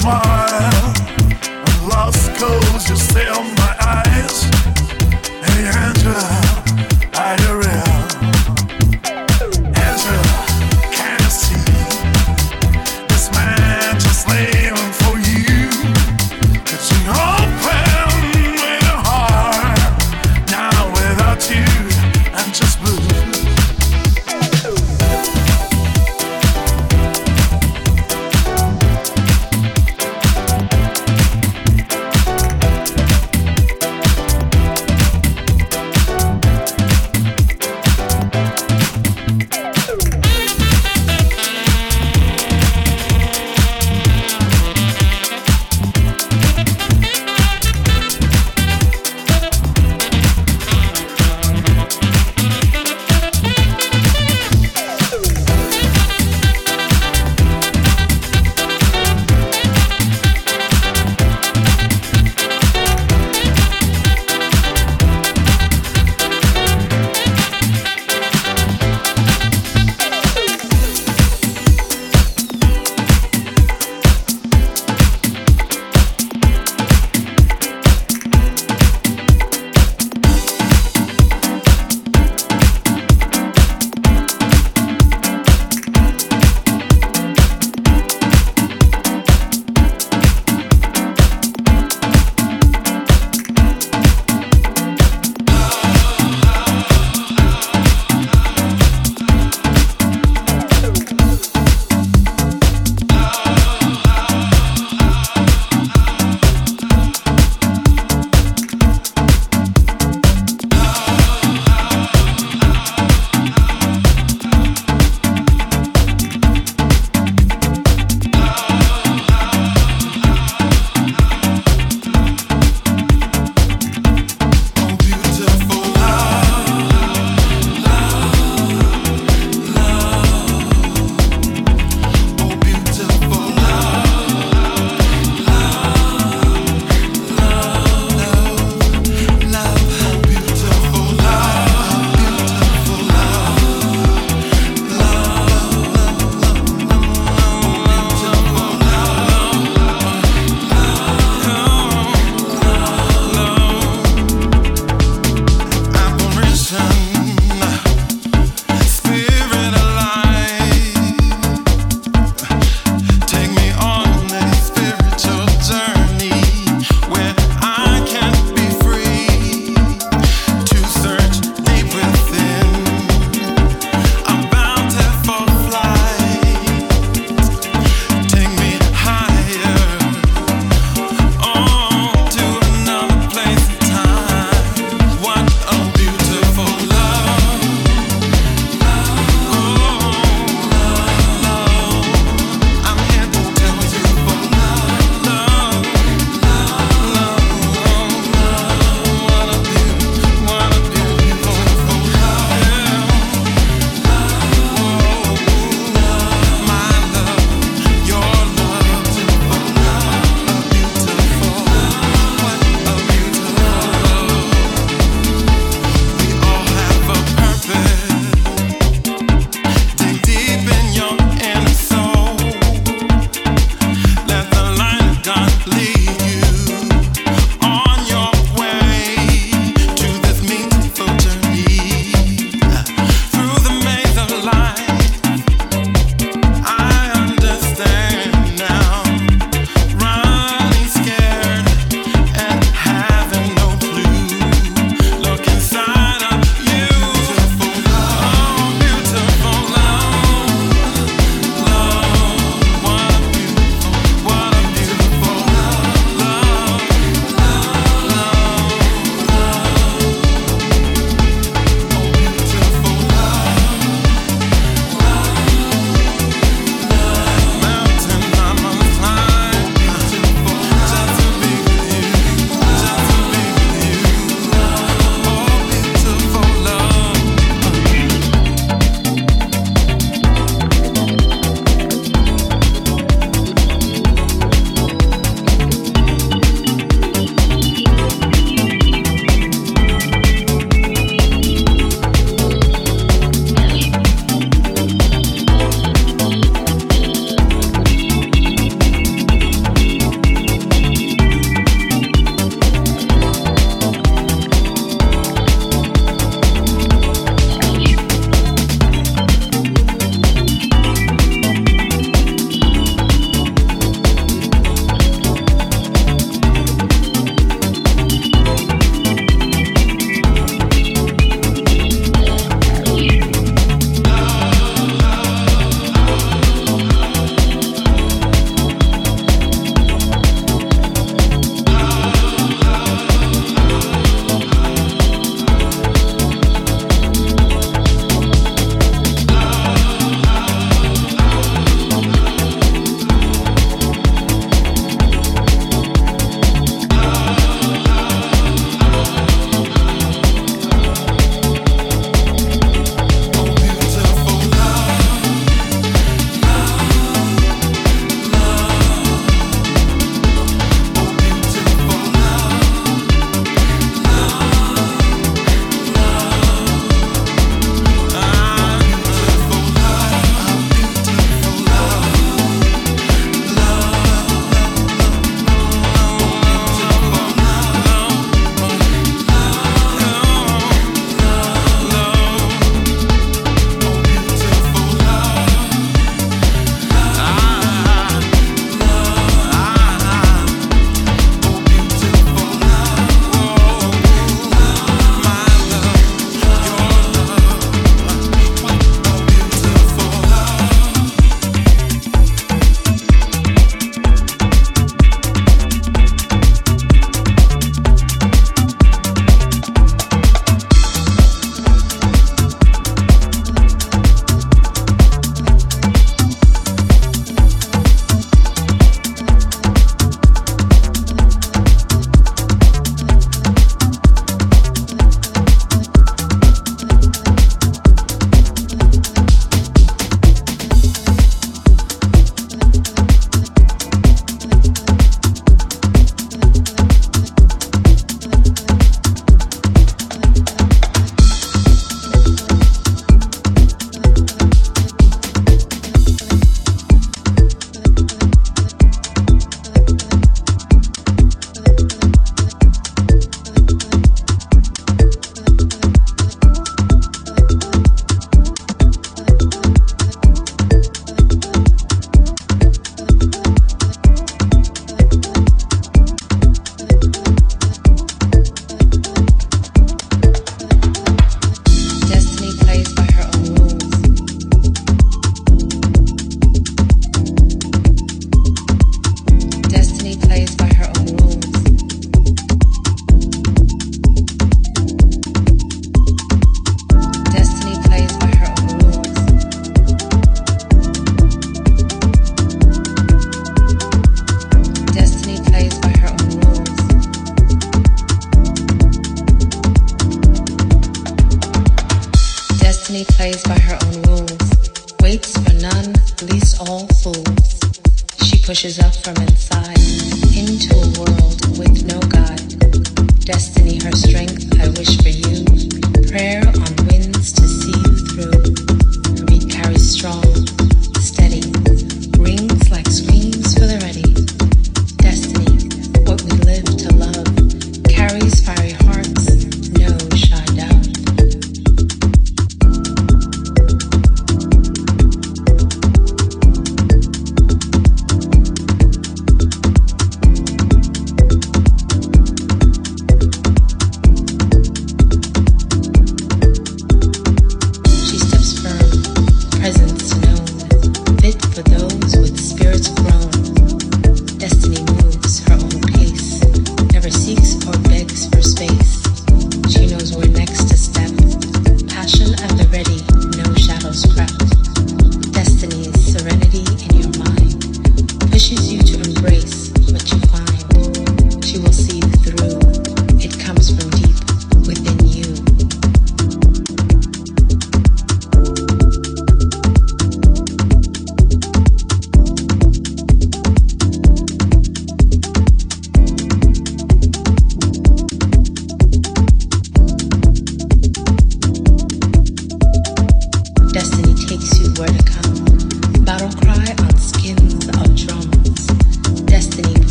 smile.